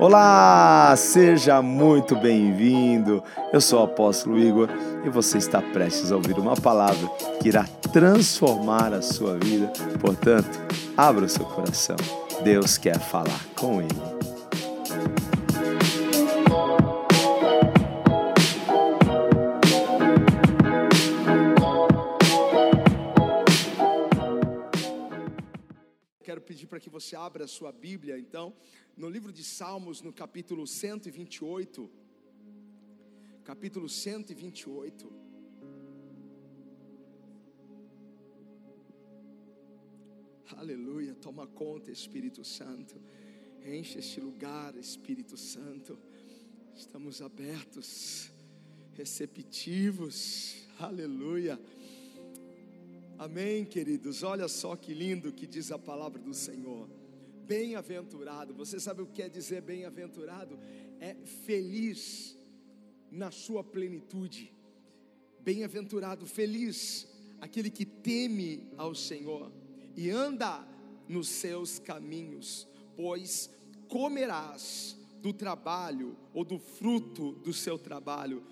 Olá, seja muito bem-vindo. Eu sou o apóstolo Igor e você está prestes a ouvir uma palavra que irá transformar a sua vida. Portanto, abra o seu coração. Deus quer falar com ele. Para que você abra a sua Bíblia, então, no livro de Salmos, no capítulo 128. Capítulo 128. Aleluia, toma conta, Espírito Santo. Enche este lugar, Espírito Santo. Estamos abertos, receptivos. Aleluia. Amém, queridos. Olha só que lindo que diz a palavra do Senhor. Bem-aventurado. Você sabe o que quer dizer bem-aventurado? É feliz na sua plenitude. Bem-aventurado, feliz aquele que teme ao Senhor e anda nos seus caminhos, pois comerás do trabalho ou do fruto do seu trabalho,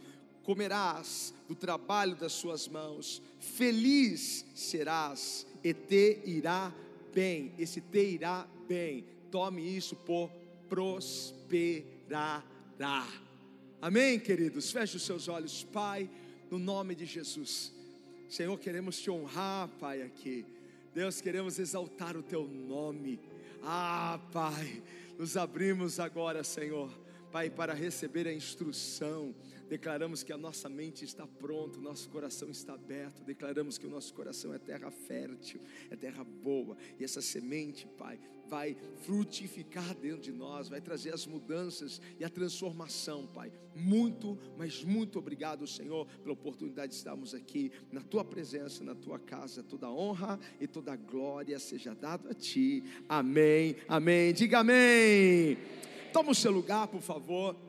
comerás do trabalho das suas mãos, feliz serás e te irá bem. Esse te irá bem, tome isso por prosperará. Amém, queridos? Feche os seus olhos, Pai, no nome de Jesus. Senhor, queremos te honrar, Pai, aqui. Deus, queremos exaltar o teu nome. Ah, Pai, nos abrimos agora, Senhor, Pai, para receber a instrução. Declaramos que a nossa mente está pronta, o nosso coração está aberto. Declaramos que o nosso coração é terra fértil, é terra boa. E essa semente, Pai, vai frutificar dentro de nós, vai trazer as mudanças e a transformação, Pai. Muito, mas muito obrigado, Senhor, pela oportunidade de estarmos aqui na tua presença, na tua casa. Toda honra e toda glória seja dado a ti. Amém. Amém. Diga amém. Toma o seu lugar, por favor.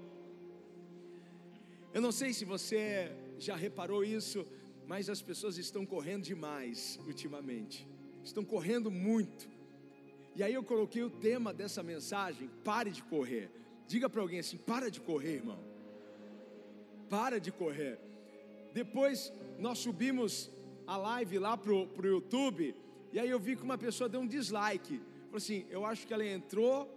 Eu não sei se você já reparou isso, mas as pessoas estão correndo demais ultimamente. Estão correndo muito. E aí eu coloquei o tema dessa mensagem: pare de correr. Diga para alguém assim: para de correr, irmão. Para de correr. Depois nós subimos a live lá pro, pro YouTube. E aí eu vi que uma pessoa deu um dislike. Falou assim: eu acho que ela entrou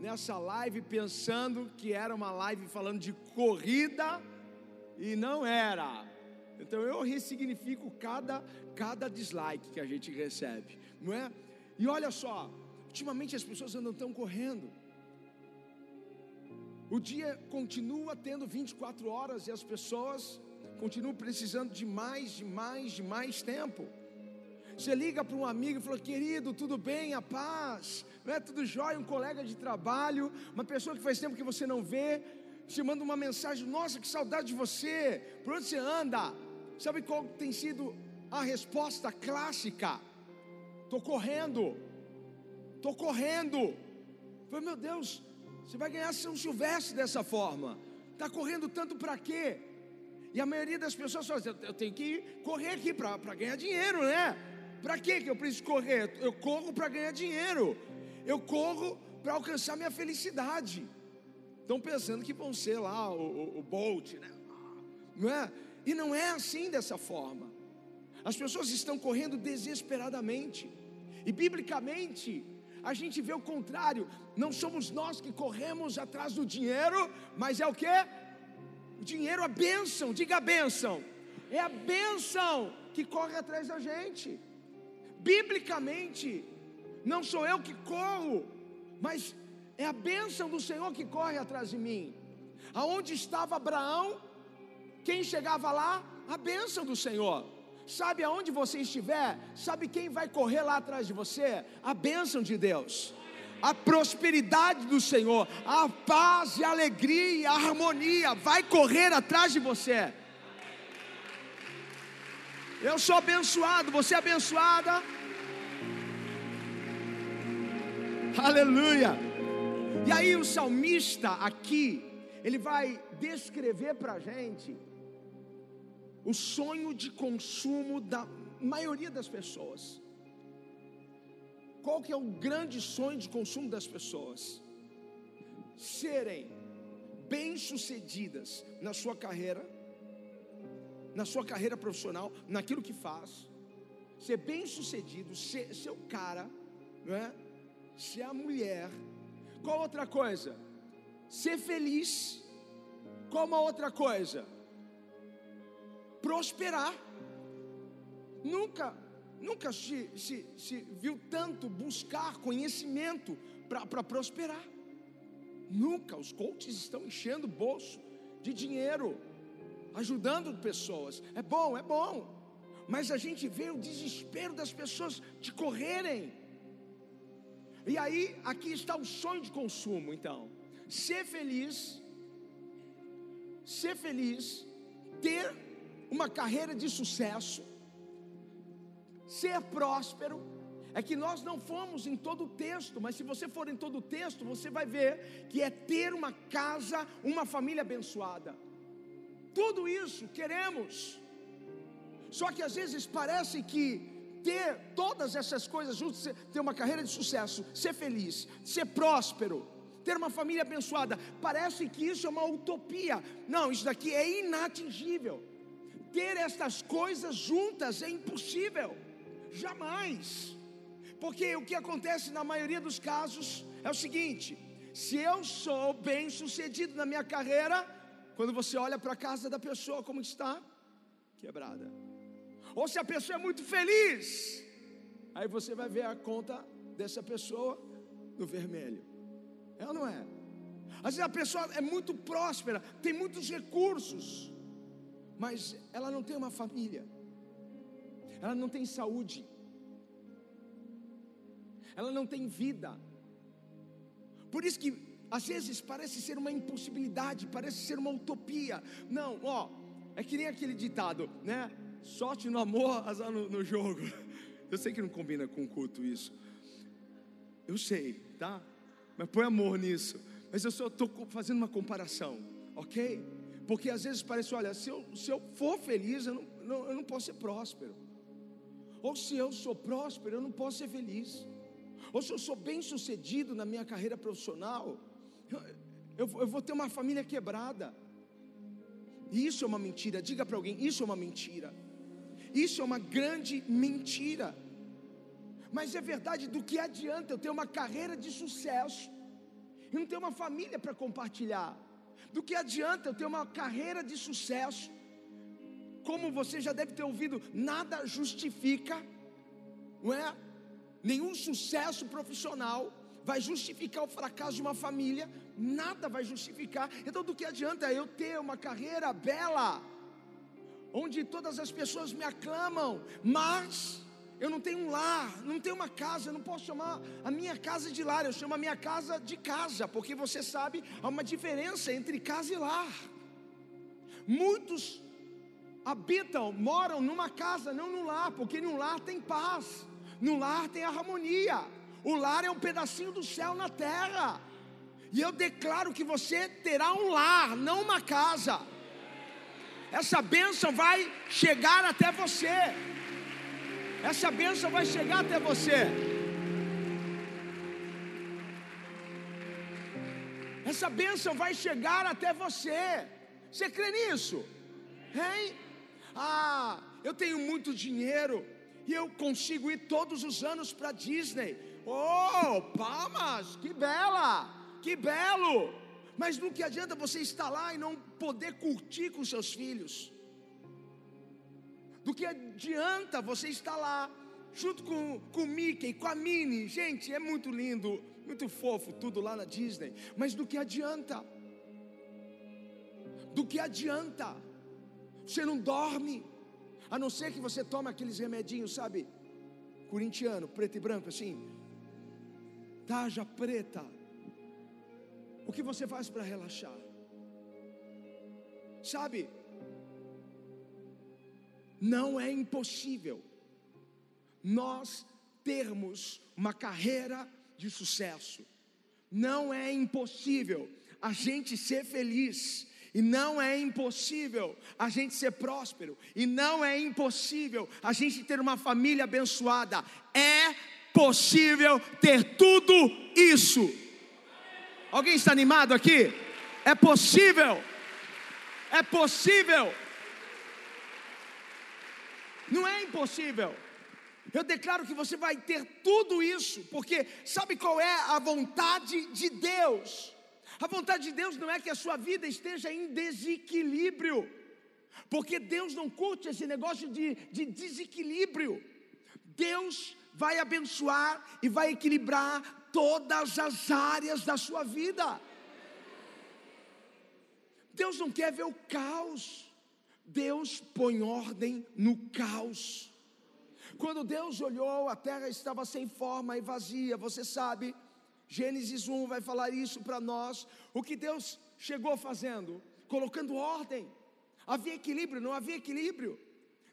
nessa live pensando que era uma live falando de corrida e não era. Então eu ressignifico cada, cada dislike que a gente recebe, não é? E olha só, ultimamente as pessoas andam tão correndo. O dia continua tendo 24 horas e as pessoas continuam precisando de mais, de mais, de mais tempo. Você liga para um amigo e fala, querido, tudo bem, a paz, não é tudo jóia, um colega de trabalho, uma pessoa que faz tempo que você não vê, te manda uma mensagem, nossa, que saudade de você, por onde você anda? Sabe qual tem sido a resposta clássica? Estou correndo, estou correndo. Falei, meu Deus, você vai ganhar São Silvestre dessa forma. Está correndo tanto para quê? E a maioria das pessoas fala, eu tenho que correr aqui para ganhar dinheiro, né? Para que eu preciso correr? Eu corro para ganhar dinheiro. Eu corro para alcançar minha felicidade. Estão pensando que vão ser lá o, o, o Bolt, né? Não é? E não é assim dessa forma. As pessoas estão correndo desesperadamente. E biblicamente, a gente vê o contrário. Não somos nós que corremos atrás do dinheiro, mas é o que? O dinheiro, a bênção, diga a bênção. É a bênção que corre atrás da gente. Biblicamente, não sou eu que corro, mas é a bênção do Senhor que corre atrás de mim. Aonde estava Abraão, quem chegava lá? A bênção do Senhor. Sabe aonde você estiver? Sabe quem vai correr lá atrás de você? A bênção de Deus. A prosperidade do Senhor, a paz e a alegria a harmonia vai correr atrás de você. Eu sou abençoado, você é abençoada. Aleluia. E aí o salmista aqui, ele vai descrever para a gente o sonho de consumo da maioria das pessoas. Qual que é o grande sonho de consumo das pessoas? serem bem-sucedidas na sua carreira, na sua carreira profissional, naquilo que faz, ser bem-sucedido, ser, ser o cara, não é? ser a mulher. Qual outra coisa? Ser feliz. Qual uma outra coisa? Prosperar. Nunca, nunca se, se, se viu tanto buscar conhecimento para prosperar. Nunca. Os coaches estão enchendo o bolso de dinheiro, ajudando pessoas. É bom, é bom. Mas a gente vê o desespero das pessoas de correrem. E aí, aqui está o sonho de consumo, então. Ser feliz, ser feliz, ter uma carreira de sucesso, ser próspero, é que nós não fomos em todo o texto, mas se você for em todo o texto, você vai ver que é ter uma casa, uma família abençoada. Tudo isso queremos. Só que às vezes parece que ter todas essas coisas juntos, ter uma carreira de sucesso, ser feliz, ser próspero, ter uma família abençoada, parece que isso é uma utopia. Não, isso daqui é inatingível. Ter estas coisas juntas é impossível. Jamais. Porque o que acontece na maioria dos casos é o seguinte: se eu sou bem sucedido na minha carreira, quando você olha para a casa da pessoa, como está? Quebrada. Ou se a pessoa é muito feliz, aí você vai ver a conta dessa pessoa no vermelho. É ou não é? Às vezes a pessoa é muito próspera, tem muitos recursos, mas ela não tem uma família, ela não tem saúde, ela não tem vida. Por isso que às vezes parece ser uma impossibilidade, parece ser uma utopia. Não, ó, é que nem aquele ditado, né? Sorte no amor, azar no, no jogo. Eu sei que não combina com o culto isso. Eu sei, tá? Mas põe amor nisso. Mas eu só estou fazendo uma comparação, ok? Porque às vezes parece, olha, se eu, se eu for feliz, eu não, não, eu não posso ser próspero. Ou se eu sou próspero, eu não posso ser feliz ou se eu sou bem sucedido na minha carreira profissional, eu, eu, vou ter uma família quebrada. Isso é uma mentira. Diga para alguém: isso é uma mentira. Isso é uma grande mentira. Mas é verdade, do que adianta eu ter uma carreira de sucesso e não ter uma família para compartilhar? Do que adianta eu ter uma carreira de sucesso? Como você já deve ter ouvido, nada justifica, não é? nenhum sucesso profissional vai justificar o fracasso de uma família, nada vai justificar. Então, do que adianta eu ter uma carreira bela, onde todas as pessoas me aclamam, mas eu não tenho um lar, não tenho uma casa, eu não posso chamar a minha casa de lar, eu chamo a minha casa de casa, porque você sabe, há uma diferença entre casa e lar. Muitos habitam, moram numa casa, não num lar, porque num lar tem paz. No lar tem harmonia. O lar é um pedacinho do céu na terra. E eu declaro que você terá um lar, não uma casa. Essa bênção vai chegar até você. Essa bênção vai chegar até você. Essa bênção vai chegar até você. Você crê nisso? Hein? Ah, eu tenho muito dinheiro e eu consigo ir todos os anos para Disney. Oh, palmas, que bela, que belo. Mas no que adianta você estar lá e não poder curtir com seus filhos? Do que adianta você estar lá junto com, com o Mickey, com a Minnie? Gente, é muito lindo, muito fofo tudo lá na Disney. Mas do que adianta? Do que adianta? Você não dorme a não ser que você tome aqueles remedinhos, sabe? Corintiano, preto e branco, assim. Taja preta. O que você faz para relaxar? Sabe? Não é impossível nós termos uma carreira de sucesso. Não é impossível a gente ser feliz e não é impossível a gente ser próspero. E não é impossível a gente ter uma família abençoada. É possível ter tudo isso. Alguém está animado aqui? É possível. É possível. Não é impossível. Eu declaro que você vai ter tudo isso, porque sabe qual é a vontade de Deus? A vontade de Deus não é que a sua vida esteja em desequilíbrio, porque Deus não curte esse negócio de, de desequilíbrio. Deus vai abençoar e vai equilibrar todas as áreas da sua vida. Deus não quer ver o caos, Deus põe ordem no caos. Quando Deus olhou, a terra estava sem forma e vazia, você sabe, Gênesis 1 vai falar isso para nós. O que Deus chegou fazendo? Colocando ordem. Havia equilíbrio, não havia equilíbrio.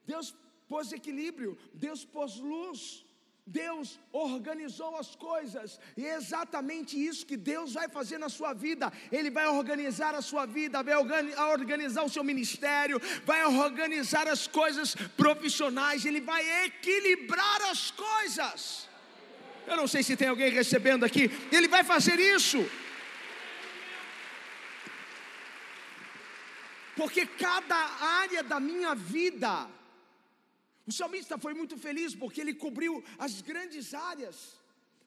Deus pôs equilíbrio, Deus pôs luz. Deus organizou as coisas, e é exatamente isso que Deus vai fazer na sua vida. Ele vai organizar a sua vida, vai organizar o seu ministério, vai organizar as coisas profissionais, ele vai equilibrar as coisas. Eu não sei se tem alguém recebendo aqui, ele vai fazer isso. Porque cada área da minha vida, o salmista foi muito feliz porque ele cobriu as grandes áreas,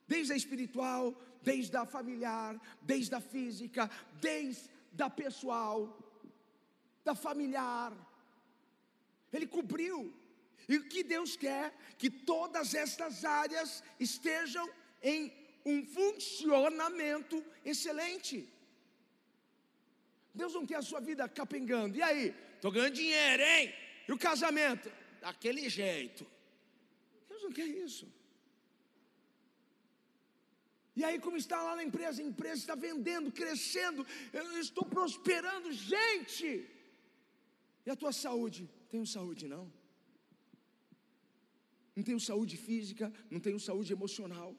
desde a espiritual, desde a familiar, desde a física, desde a pessoal, da familiar. Ele cobriu. E o que Deus quer? Que todas estas áreas estejam em um funcionamento excelente. Deus não quer a sua vida capengando. E aí? Estou ganhando dinheiro, hein? E o casamento? Daquele jeito. Deus não quer isso. E aí, como está lá na empresa, a empresa está vendendo, crescendo, eu estou prosperando, gente. E a tua saúde? Tenho saúde não? Não tenho saúde física, não tenho saúde emocional.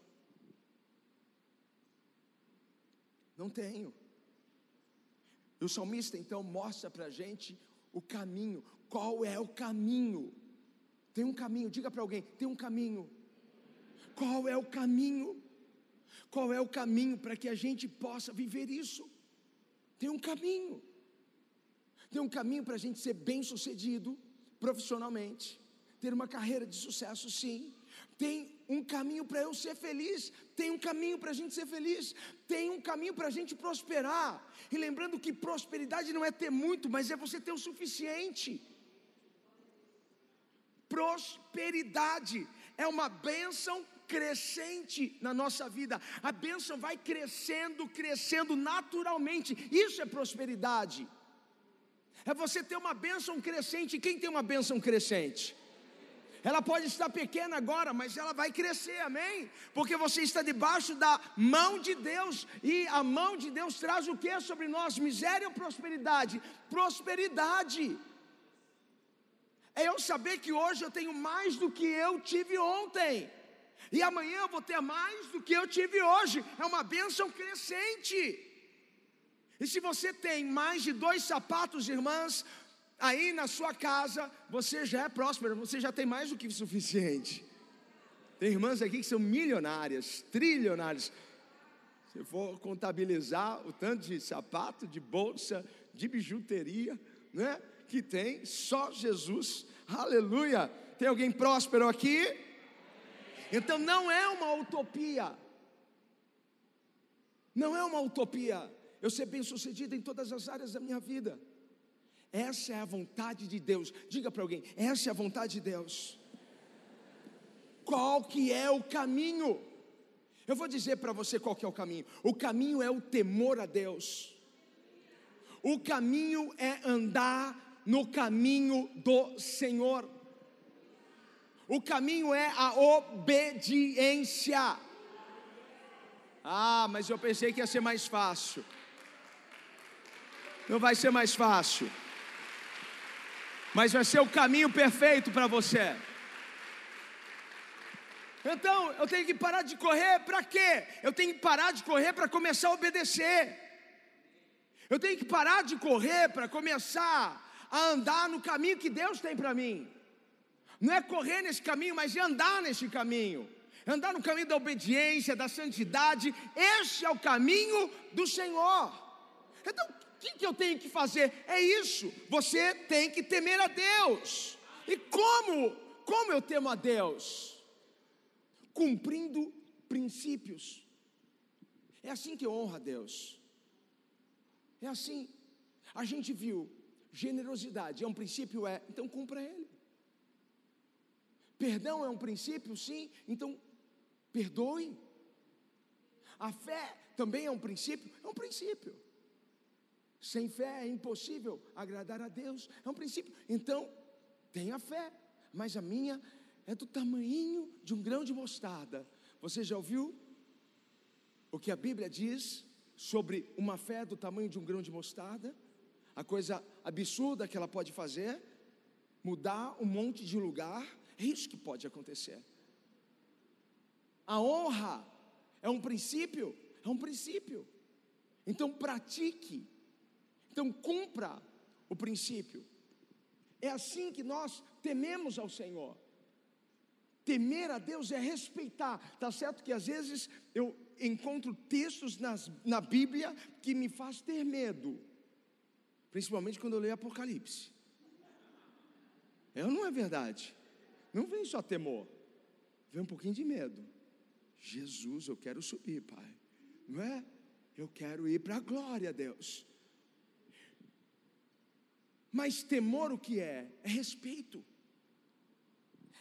Não tenho. E o salmista então mostra para a gente o caminho. Qual é o caminho? Tem um caminho, diga para alguém: tem um caminho. Qual é o caminho? Qual é o caminho para que a gente possa viver isso? Tem um caminho. Tem um caminho para a gente ser bem sucedido profissionalmente, ter uma carreira de sucesso, sim. Tem um caminho para eu ser feliz, tem um caminho para a gente ser feliz, tem um caminho para a gente prosperar. E lembrando que prosperidade não é ter muito, mas é você ter o suficiente prosperidade, é uma bênção crescente na nossa vida. A bênção vai crescendo, crescendo naturalmente. Isso é prosperidade. É você ter uma bênção crescente. Quem tem uma bênção crescente? Ela pode estar pequena agora, mas ela vai crescer, amém? Porque você está debaixo da mão de Deus, e a mão de Deus traz o que sobre nós? Miséria ou prosperidade? Prosperidade é eu saber que hoje eu tenho mais do que eu tive ontem. E amanhã eu vou ter mais do que eu tive hoje. É uma bênção crescente. E se você tem mais de dois sapatos, irmãs, aí na sua casa, você já é próspero, você já tem mais do que o suficiente. Tem irmãs aqui que são milionárias, trilionárias. Se for contabilizar o tanto de sapato, de bolsa, de bijuteria, né? que tem só Jesus. Aleluia! Tem alguém próspero aqui? Então não é uma utopia. Não é uma utopia. Eu ser bem-sucedido em todas as áreas da minha vida. Essa é a vontade de Deus. Diga para alguém, essa é a vontade de Deus. Qual que é o caminho? Eu vou dizer para você qual que é o caminho. O caminho é o temor a Deus. O caminho é andar no caminho do Senhor. O caminho é a obediência. Ah, mas eu pensei que ia ser mais fácil. Não vai ser mais fácil. Mas vai ser o caminho perfeito para você. Então, eu tenho que parar de correr para quê? Eu tenho que parar de correr para começar a obedecer. Eu tenho que parar de correr para começar a andar no caminho que Deus tem para mim. Não é correr nesse caminho, mas é andar nesse caminho. andar no caminho da obediência, da santidade, este é o caminho do Senhor. Então, o que, eu tenho que fazer? É isso, você tem que temer a Deus. E como? Como eu temo a Deus? Cumprindo princípios. É assim que eu honro a Deus. É assim. A gente viu, generosidade é um princípio, é, então cumpra ele. Perdão é um princípio, sim, então perdoe. A fé também é um princípio, é um princípio. Sem fé é impossível agradar a Deus, é um princípio. Então, tenha fé, mas a minha é do tamanho de um grão de mostarda. Você já ouviu o que a Bíblia diz sobre uma fé do tamanho de um grão de mostarda? A coisa absurda que ela pode fazer, mudar um monte de lugar, é isso que pode acontecer. A honra é um princípio, é um princípio. Então pratique, então cumpra o princípio. É assim que nós tememos ao Senhor. Temer a Deus é respeitar. Tá certo que às vezes eu encontro textos nas, na Bíblia que me faz ter medo, principalmente quando eu leio Apocalipse. É ou não é verdade? Não vem só temor, vem um pouquinho de medo. Jesus, eu quero subir, Pai. Não é? Eu quero ir para a glória, Deus. Mas temor o que é? É respeito.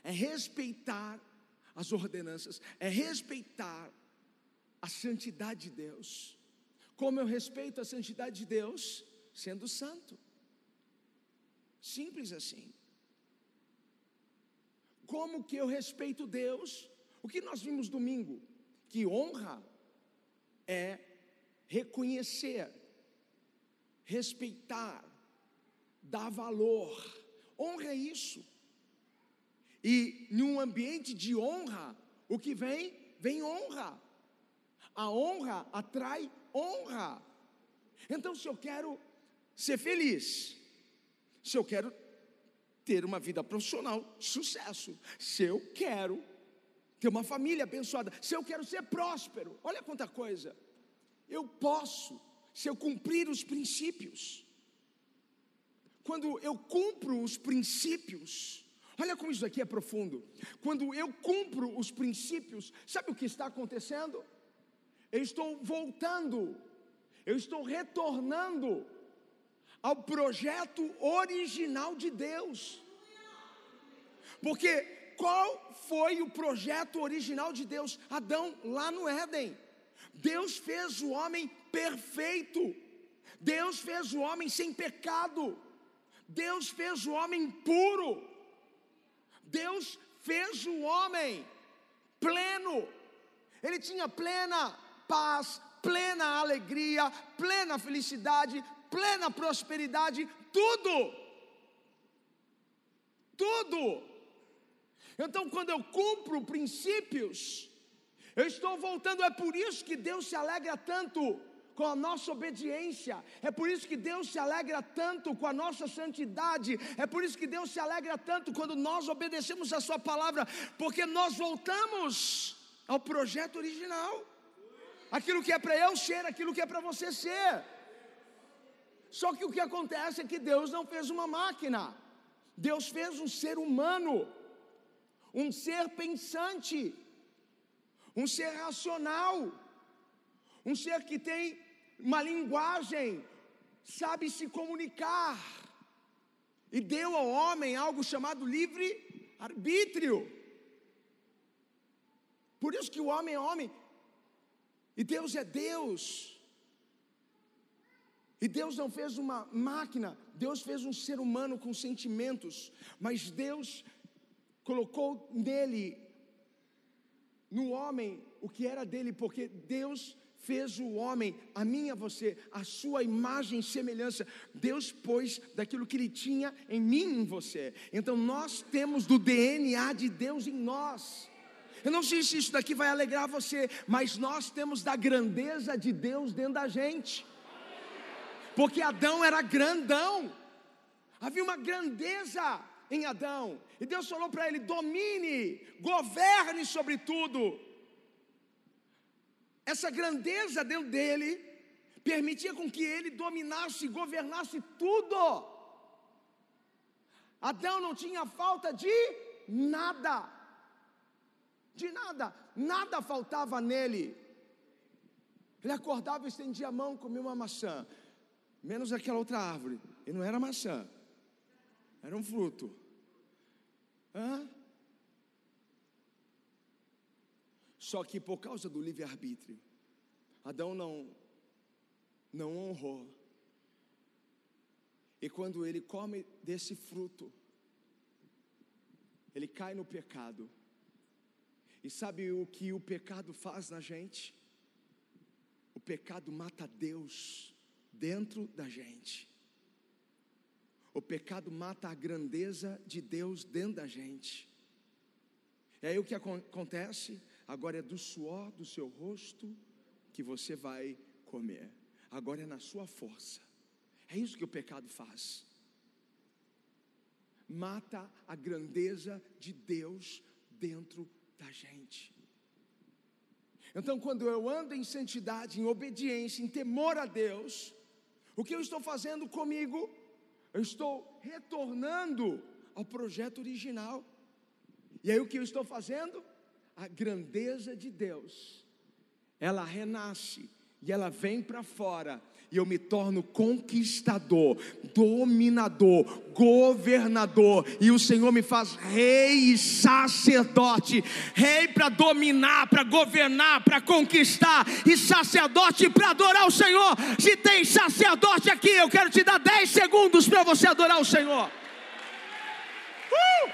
É respeitar as ordenanças, é respeitar a santidade de Deus. Como eu respeito a santidade de Deus? Sendo santo. Simples assim. Como que eu respeito Deus? O que nós vimos domingo? Que honra é reconhecer, respeitar, dar valor. Honra é isso. E num ambiente de honra, o que vem? Vem honra. A honra atrai honra. Então, se eu quero ser feliz, se eu quero ter uma vida profissional sucesso, se eu quero ter uma família abençoada, se eu quero ser próspero, olha quanta coisa. Eu posso, se eu cumprir os princípios. Quando eu cumpro os princípios, olha como isso aqui é profundo. Quando eu cumpro os princípios, sabe o que está acontecendo? eu estou voltando, eu estou retornando ao projeto original de Deus. Porque qual foi o projeto original de Deus? Adão, lá no Éden. Deus fez o homem perfeito. Deus fez o homem sem pecado. Deus fez o homem puro. Deus fez o homem pleno. Ele tinha plena paz, plena alegria, plena felicidade, plena prosperidade, tudo. Tudo. Então, quando eu cumpro princípios, eu estou voltando, é por isso que Deus se alegra tanto com a nossa obediência, é por isso que Deus se alegra tanto com a nossa santidade, é por isso que Deus se alegra tanto quando nós obedecemos a Sua palavra, porque nós voltamos ao projeto original aquilo que é para eu ser, aquilo que é para você ser. Só que o que acontece é que Deus não fez uma máquina, Deus fez um ser humano, um ser pensante, um ser racional, um ser que tem uma linguagem, sabe se comunicar, e deu ao homem algo chamado livre arbítrio. Por isso que o homem é homem, e Deus é Deus. E Deus não fez uma máquina, Deus fez um ser humano com sentimentos, mas Deus colocou nele, no homem, o que era dele, porque Deus fez o homem, a mim e a você, a sua imagem e semelhança. Deus pôs daquilo que ele tinha em mim em você. Então nós temos do DNA de Deus em nós. Eu não sei se isso daqui vai alegrar você, mas nós temos da grandeza de Deus dentro da gente. Porque Adão era grandão, havia uma grandeza em Adão. E Deus falou para ele: domine, governe sobre tudo. Essa grandeza dentro dele permitia com que ele dominasse e governasse tudo. Adão não tinha falta de nada, de nada, nada faltava nele. Ele acordava, estendia a mão, comia uma maçã, menos aquela outra árvore, e não era maçã, era um fruto. Hã? Só que por causa do livre-arbítrio, Adão não, não honrou. E quando ele come desse fruto, ele cai no pecado. E sabe o que o pecado faz na gente? O pecado mata Deus dentro da gente. O pecado mata a grandeza de Deus dentro da gente. E aí o que acontece? Agora é do suor do seu rosto que você vai comer. Agora é na sua força. É isso que o pecado faz. Mata a grandeza de Deus dentro da gente. Então, quando eu ando em santidade, em obediência, em temor a Deus, o que eu estou fazendo comigo eu estou retornando ao projeto original. E aí o que eu estou fazendo? A grandeza de Deus, ela renasce e ela vem para fora e eu me torno conquistador, dominador, governador, e o Senhor me faz rei e sacerdote, rei para dominar, para governar, para conquistar, e sacerdote para adorar o Senhor. Se tem sacerdote aqui, eu quero te dar 10 segundos para você adorar o Senhor. Uh!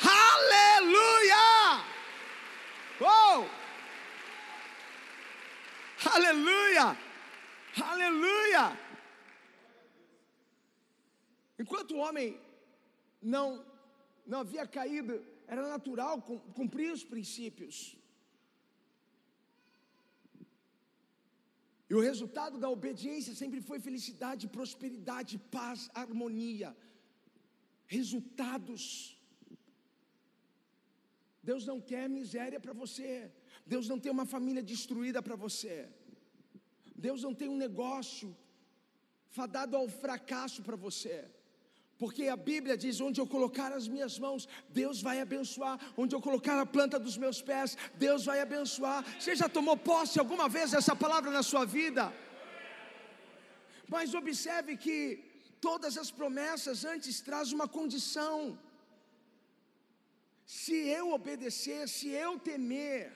Aleluia! Oh! Aleluia! Aleluia! Enquanto o homem não, não havia caído, era natural cumprir os princípios. E o resultado da obediência sempre foi felicidade, prosperidade, paz, harmonia. Resultados. Deus não quer miséria para você. Deus não tem uma família destruída para você. Deus não tem um negócio fadado ao fracasso para você. Porque a Bíblia diz: onde eu colocar as minhas mãos, Deus vai abençoar. Onde eu colocar a planta dos meus pés, Deus vai abençoar. Você já tomou posse alguma vez dessa palavra na sua vida? Mas observe que todas as promessas antes traz uma condição. Se eu obedecer, se eu temer,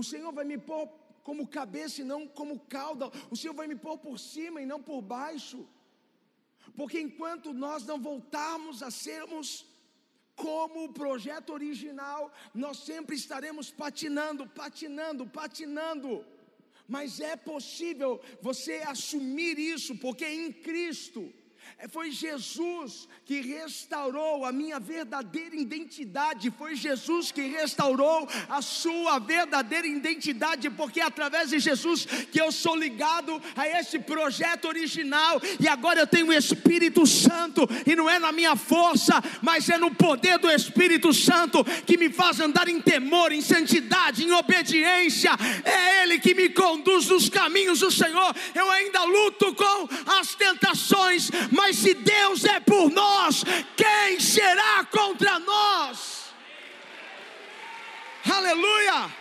o Senhor vai me pôr como cabeça e não como cauda. O Senhor vai me pôr por cima e não por baixo. Porque enquanto nós não voltarmos a sermos como o projeto original, nós sempre estaremos patinando, patinando, patinando. Mas é possível você assumir isso, porque em Cristo é, foi Jesus que restaurou a minha verdadeira identidade, foi Jesus que restaurou a sua verdadeira identidade, porque é através de Jesus que eu sou ligado a esse projeto original, e agora eu tenho o Espírito Santo, e não é na minha força, mas é no poder do Espírito Santo que me faz andar em temor, em santidade, em obediência, é Ele que me conduz nos caminhos do Senhor. Eu ainda luto com as tentações, mas se Deus é por nós, quem será contra nós? Aleluia!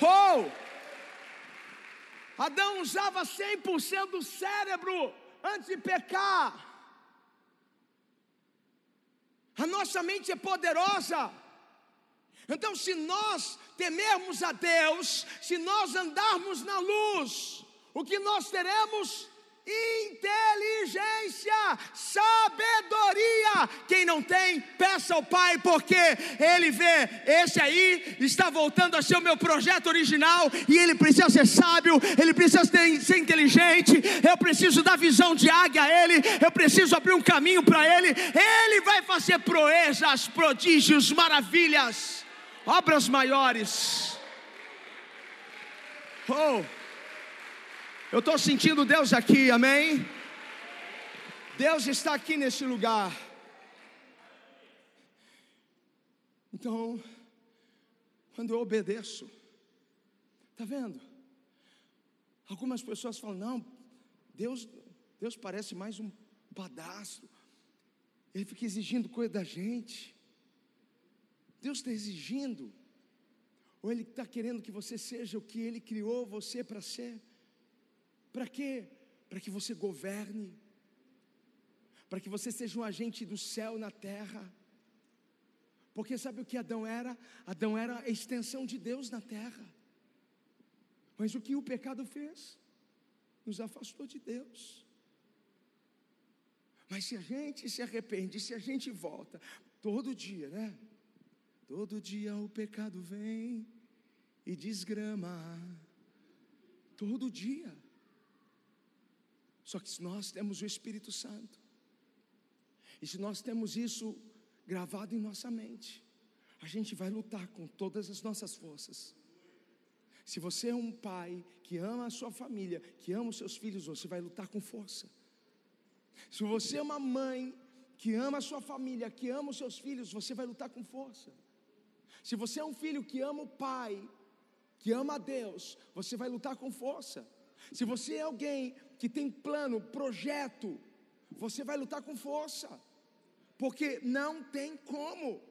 Oh! Adão usava 100% do cérebro antes de pecar. A nossa mente é poderosa. Então, se nós temermos a Deus, se nós andarmos na luz, o que nós teremos? Inteligência, sabedoria. Quem não tem, peça ao Pai, porque Ele vê, esse aí está voltando a ser o meu projeto original, e ele precisa ser sábio, ele precisa ser inteligente. Eu preciso dar visão de águia a Ele, eu preciso abrir um caminho para Ele. Ele vai fazer proezas, prodígios, maravilhas, obras maiores. Oh! Eu estou sentindo Deus aqui, amém? Deus está aqui nesse lugar. Então, quando eu obedeço, está vendo? Algumas pessoas falam: não, Deus, Deus parece mais um padastro, Ele fica exigindo coisa da gente. Deus está exigindo, ou Ele está querendo que você seja o que Ele criou você para ser. Para quê? Para que você governe, para que você seja um agente do céu na terra. Porque sabe o que Adão era? Adão era a extensão de Deus na terra. Mas o que o pecado fez? Nos afastou de Deus. Mas se a gente se arrepende, se a gente volta, todo dia, né? Todo dia o pecado vem e desgrama. Todo dia. Só que se nós temos o Espírito Santo, e se nós temos isso gravado em nossa mente, a gente vai lutar com todas as nossas forças. Se você é um pai que ama a sua família, que ama os seus filhos, você vai lutar com força. Se você é uma mãe que ama a sua família, que ama os seus filhos, você vai lutar com força. Se você é um filho que ama o pai, que ama a Deus, você vai lutar com força. Se você é alguém que tem plano, projeto, você vai lutar com força, porque não tem como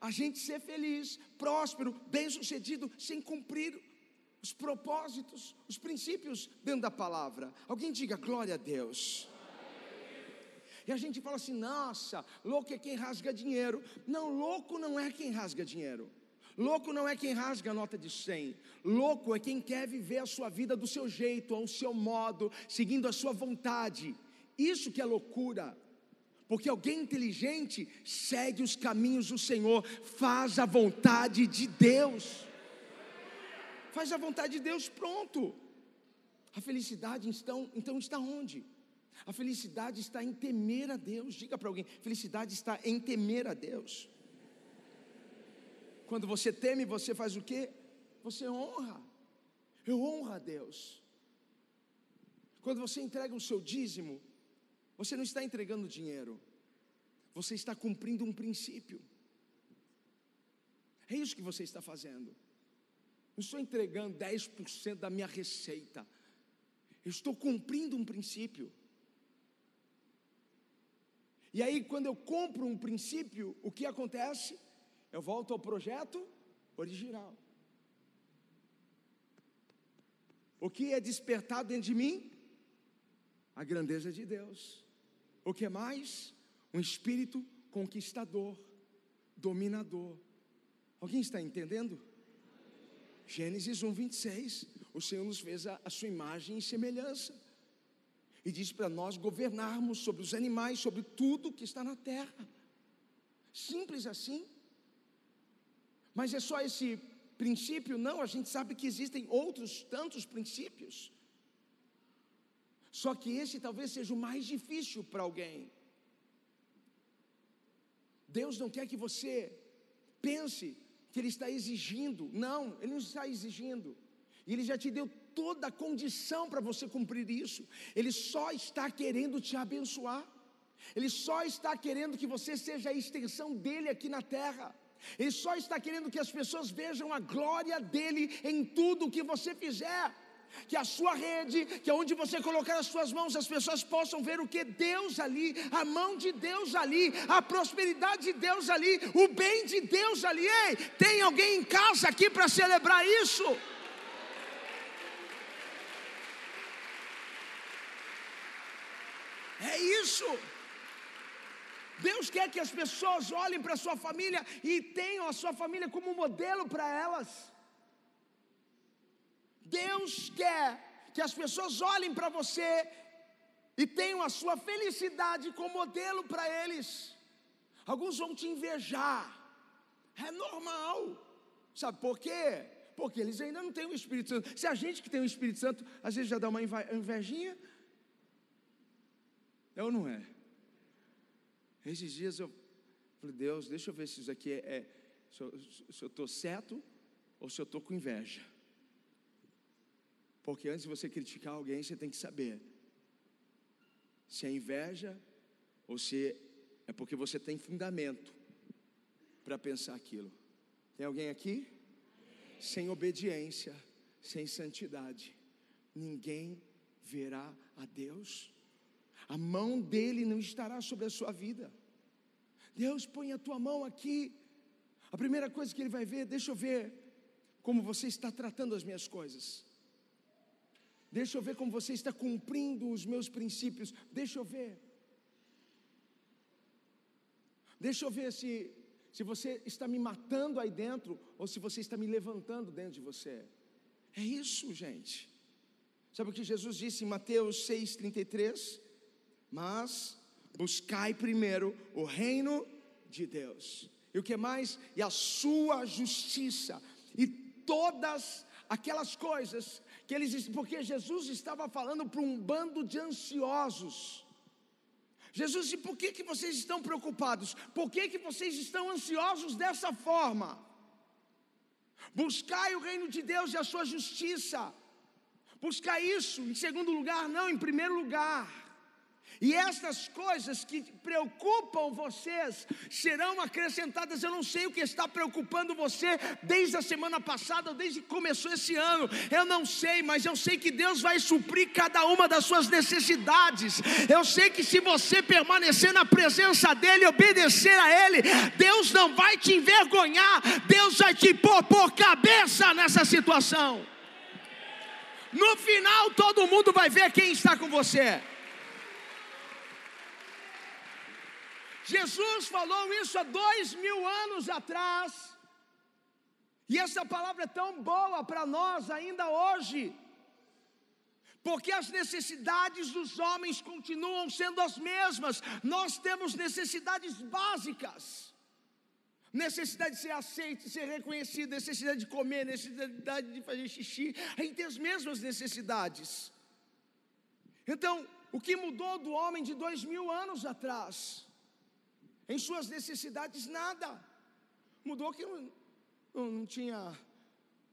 a gente ser feliz, próspero, bem-sucedido, sem cumprir os propósitos, os princípios dentro da palavra. Alguém diga glória a Deus. E a gente fala assim: nossa, louco é quem rasga dinheiro. Não, louco não é quem rasga dinheiro. Louco não é quem rasga a nota de 100. Louco é quem quer viver a sua vida do seu jeito, ao seu modo, seguindo a sua vontade. Isso que é loucura. Porque alguém inteligente segue os caminhos do Senhor, faz a vontade de Deus. Faz a vontade de Deus, pronto. A felicidade então, então está onde? A felicidade está em temer a Deus. Diga para alguém: felicidade está em temer a Deus. Quando você teme, você faz o quê? Você honra. Eu honro a Deus. Quando você entrega o seu dízimo, você não está entregando dinheiro, você está cumprindo um princípio. É isso que você está fazendo. Não estou entregando 10% da minha receita, eu estou cumprindo um princípio. E aí, quando eu compro um princípio, o que acontece? Eu volto ao projeto original. O que é despertado dentro de mim? A grandeza de Deus. O que mais? Um espírito conquistador, dominador. Alguém está entendendo? Gênesis 1, 26. O Senhor nos fez a, a sua imagem e semelhança. E diz para nós governarmos sobre os animais, sobre tudo que está na terra. Simples assim. Mas é só esse princípio? Não, a gente sabe que existem outros tantos princípios. Só que esse talvez seja o mais difícil para alguém. Deus não quer que você pense que Ele está exigindo. Não, Ele não está exigindo. Ele já te deu toda a condição para você cumprir isso. Ele só está querendo te abençoar. Ele só está querendo que você seja a extensão dele aqui na terra. Ele só está querendo que as pessoas vejam a glória dele em tudo o que você fizer. Que a sua rede, que onde você colocar as suas mãos, as pessoas possam ver o que Deus ali, a mão de Deus ali, a prosperidade de Deus ali, o bem de Deus ali. Ei, tem alguém em casa aqui para celebrar isso? É isso. Deus quer que as pessoas olhem para a sua família e tenham a sua família como modelo para elas. Deus quer que as pessoas olhem para você e tenham a sua felicidade como modelo para eles. Alguns vão te invejar, é normal, sabe por quê? Porque eles ainda não têm o Espírito Santo. Se a gente que tem o Espírito Santo, às vezes já dá uma invejinha, é ou não é? Esses dias eu falei, Deus, deixa eu ver se isso aqui é, é se eu estou certo ou se eu estou com inveja. Porque antes de você criticar alguém, você tem que saber se é inveja ou se é porque você tem fundamento para pensar aquilo. Tem alguém aqui? Sem obediência, sem santidade, ninguém verá a Deus. A mão dele não estará sobre a sua vida. Deus põe a tua mão aqui. A primeira coisa que ele vai ver, deixa eu ver como você está tratando as minhas coisas. Deixa eu ver como você está cumprindo os meus princípios. Deixa eu ver. Deixa eu ver se, se você está me matando aí dentro ou se você está me levantando dentro de você. É isso, gente. Sabe o que Jesus disse em Mateus 6,33? Mas buscai primeiro o reino de Deus. E o que mais? E a sua justiça. E todas aquelas coisas que eles. Porque Jesus estava falando para um bando de ansiosos. Jesus disse: por que, que vocês estão preocupados? Por que, que vocês estão ansiosos dessa forma? Buscai o reino de Deus e a sua justiça. Buscar isso em segundo lugar, não, em primeiro lugar. E estas coisas que preocupam vocês serão acrescentadas. Eu não sei o que está preocupando você desde a semana passada, ou desde que começou esse ano. Eu não sei, mas eu sei que Deus vai suprir cada uma das suas necessidades. Eu sei que se você permanecer na presença dEle, obedecer a Ele, Deus não vai te envergonhar, Deus vai te pôr por cabeça nessa situação. No final, todo mundo vai ver quem está com você. Jesus falou isso há dois mil anos atrás, e essa palavra é tão boa para nós ainda hoje, porque as necessidades dos homens continuam sendo as mesmas, nós temos necessidades básicas, necessidade de ser aceito, de ser reconhecido, necessidade de comer, necessidade de fazer xixi, a gente tem as mesmas necessidades. Então, o que mudou do homem de dois mil anos atrás? Em suas necessidades nada. Mudou que não, não, tinha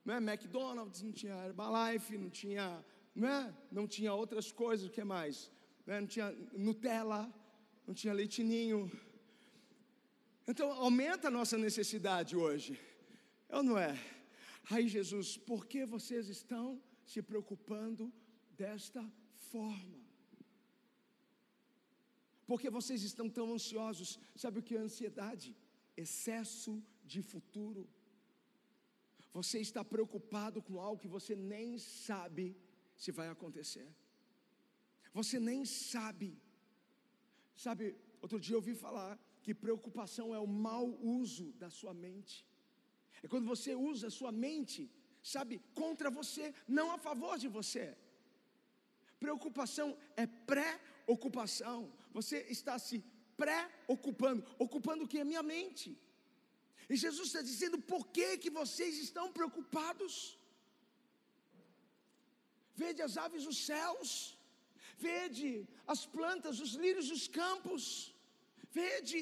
não é, McDonald's, não tinha Herbalife, não tinha, não, é, não tinha outras coisas, o que mais? Não, é, não tinha Nutella, não tinha leitinho. Então aumenta a nossa necessidade hoje, é ou não é? Aí Jesus, por que vocês estão se preocupando desta forma? Porque vocês estão tão ansiosos. Sabe o que é ansiedade? Excesso de futuro. Você está preocupado com algo que você nem sabe se vai acontecer. Você nem sabe. Sabe, outro dia eu ouvi falar que preocupação é o mau uso da sua mente. É quando você usa a sua mente, sabe, contra você, não a favor de você. Preocupação é pré-ocupação. Você está se pré-ocupando. Ocupando o que? A minha mente. E Jesus está dizendo: por que, que vocês estão preocupados? Vede as aves dos céus, vede as plantas, os lírios dos campos, vede,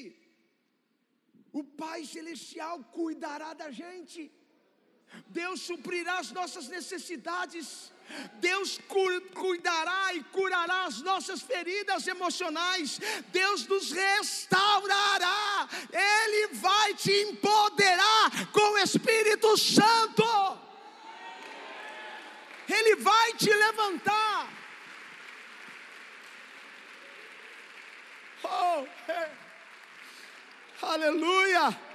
o Pai Celestial cuidará da gente, Deus suprirá as nossas necessidades, Deus cuidará e curará as nossas feridas emocionais, Deus nos restaurará, Ele vai te empoderar com o Espírito Santo, Ele vai te levantar. Oh, hey. aleluia!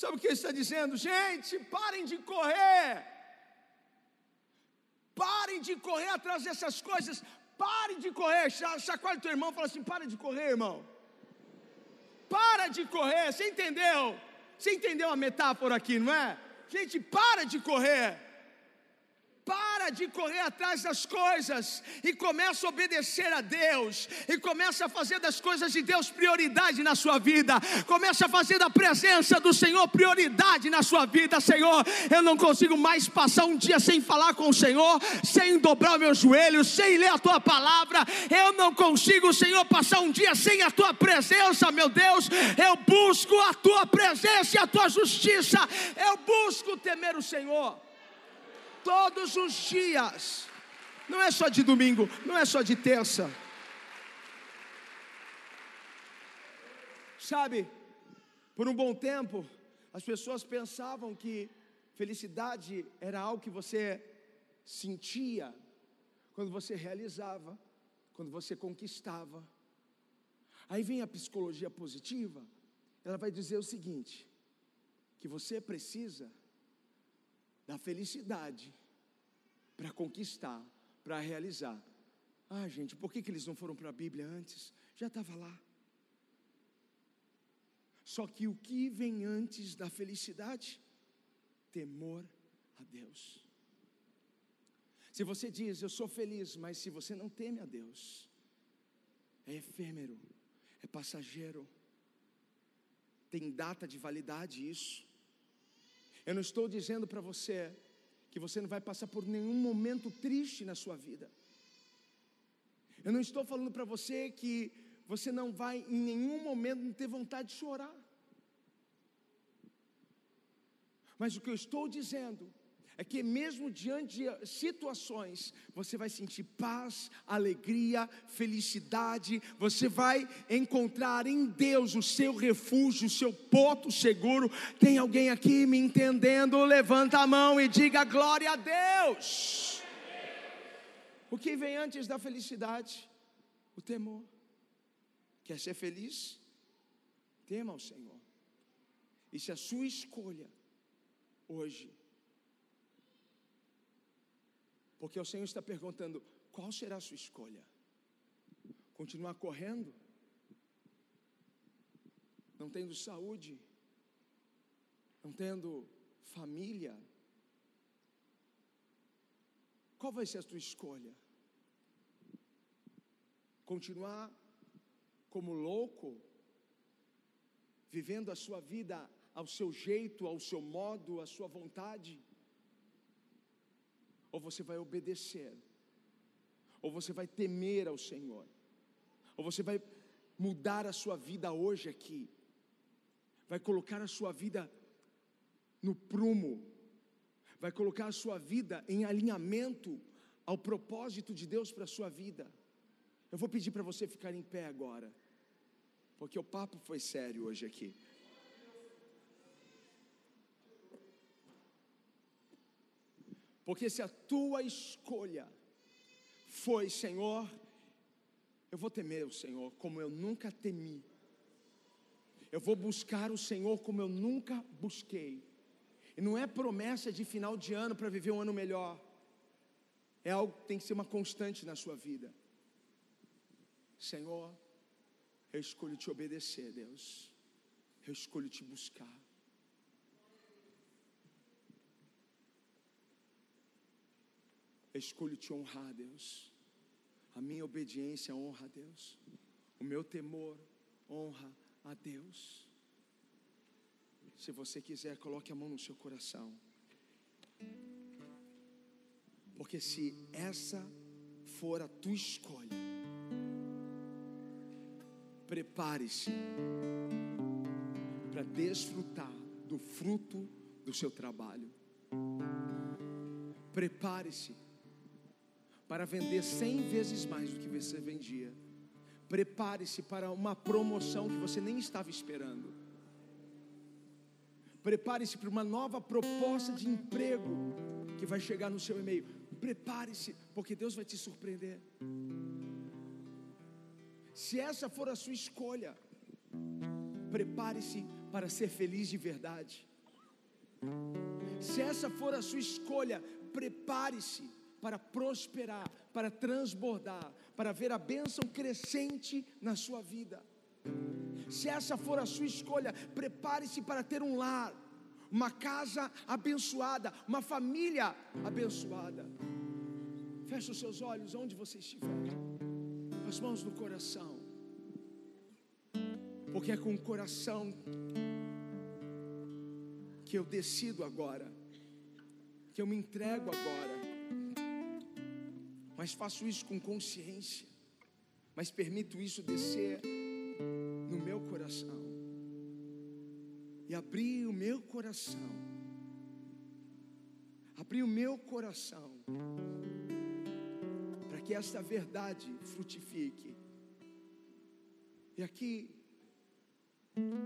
Sabe o que ele está dizendo? Gente, parem de correr. Parem de correr atrás dessas coisas. Parem de correr. Chacoalha o teu irmão e fala assim: para de correr, irmão. Para de correr. Você entendeu? Você entendeu a metáfora aqui, não é? Gente, para de correr. Para de correr atrás das coisas e começa a obedecer a Deus e começa a fazer das coisas de Deus prioridade na sua vida. Começa a fazer da presença do Senhor prioridade na sua vida, Senhor. Eu não consigo mais passar um dia sem falar com o Senhor, sem dobrar meus joelhos, sem ler a tua palavra. Eu não consigo, Senhor, passar um dia sem a tua presença, meu Deus. Eu busco a tua presença e a tua justiça. Eu busco temer o Senhor. Todos os dias. Não é só de domingo, não é só de terça. Sabe, por um bom tempo, as pessoas pensavam que felicidade era algo que você sentia quando você realizava, quando você conquistava. Aí vem a psicologia positiva, ela vai dizer o seguinte: que você precisa da felicidade para conquistar, para realizar. Ah, gente, por que, que eles não foram para a Bíblia antes? Já estava lá. Só que o que vem antes da felicidade? Temor a Deus. Se você diz, eu sou feliz, mas se você não teme a Deus, é efêmero, é passageiro, tem data de validade isso. Eu não estou dizendo para você que você não vai passar por nenhum momento triste na sua vida. Eu não estou falando para você que você não vai em nenhum momento ter vontade de chorar. Mas o que eu estou dizendo é que mesmo diante de situações, você vai sentir paz, alegria, felicidade, você vai encontrar em Deus o seu refúgio, o seu porto seguro. Tem alguém aqui me entendendo? Levanta a mão e diga glória a Deus. O que vem antes da felicidade? O temor. Quer ser feliz? Tema ao Senhor. E se a sua escolha hoje porque o Senhor está perguntando: qual será a sua escolha? Continuar correndo? Não tendo saúde? Não tendo família? Qual vai ser a tua escolha? Continuar como louco, vivendo a sua vida ao seu jeito, ao seu modo, à sua vontade? Ou você vai obedecer, ou você vai temer ao Senhor, ou você vai mudar a sua vida hoje aqui, vai colocar a sua vida no prumo, vai colocar a sua vida em alinhamento ao propósito de Deus para a sua vida. Eu vou pedir para você ficar em pé agora, porque o papo foi sério hoje aqui. Porque se a tua escolha foi, Senhor, eu vou temer o Senhor como eu nunca temi. Eu vou buscar o Senhor como eu nunca busquei. E não é promessa de final de ano para viver um ano melhor. É algo que tem que ser uma constante na sua vida. Senhor, eu escolho te obedecer, Deus. Eu escolho te buscar. Eu escolho te honrar, Deus. A minha obediência honra a Deus. O meu temor honra a Deus. Se você quiser, coloque a mão no seu coração. Porque se essa for a tua escolha, prepare-se para desfrutar do fruto do seu trabalho. Prepare-se para vender cem vezes mais do que você vendia. Prepare-se para uma promoção que você nem estava esperando. Prepare-se para uma nova proposta de emprego que vai chegar no seu e-mail. Prepare-se, porque Deus vai te surpreender. Se essa for a sua escolha, prepare-se para ser feliz de verdade. Se essa for a sua escolha, prepare-se para prosperar, para transbordar, para ver a bênção crescente na sua vida. Se essa for a sua escolha, prepare-se para ter um lar, uma casa abençoada, uma família abençoada. Feche os seus olhos onde você estiver, as mãos no coração, porque é com o coração que eu decido agora, que eu me entrego agora mas faço isso com consciência, mas permito isso descer no meu coração. E abrir o meu coração. Abrir o meu coração. Para que esta verdade frutifique. E aqui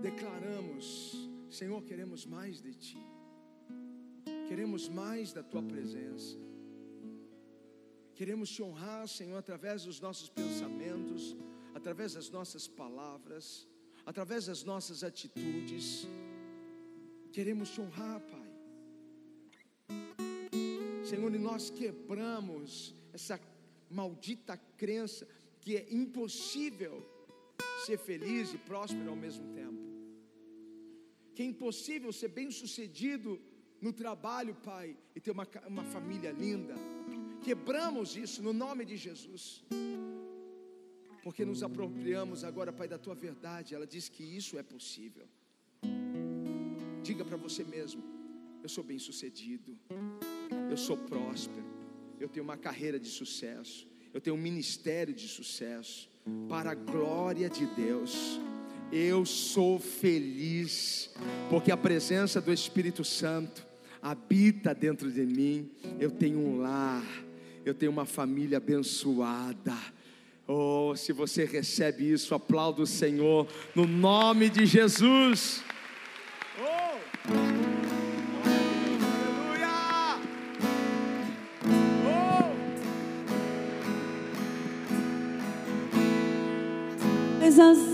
declaramos, Senhor, queremos mais de Ti, queremos mais da Tua presença, queremos Te honrar, Senhor, através dos nossos pensamentos, através das nossas palavras, através das nossas atitudes, queremos Te honrar, Pai. Senhor, e nós quebramos essa maldita crença que é impossível ser feliz e próspero ao mesmo tempo. Que é impossível ser bem sucedido no trabalho, Pai, e ter uma, uma família linda. Quebramos isso no nome de Jesus. Porque nos apropriamos agora, Pai, da tua verdade. Ela diz que isso é possível. Diga para você mesmo: eu sou bem sucedido, eu sou próspero, eu tenho uma carreira de sucesso, eu tenho um ministério de sucesso, para a glória de Deus. Eu sou feliz, porque a presença do Espírito Santo habita dentro de mim. Eu tenho um lar, eu tenho uma família abençoada. Oh, se você recebe isso, aplauda o Senhor no nome de Jesus. Oh! coisas você crê,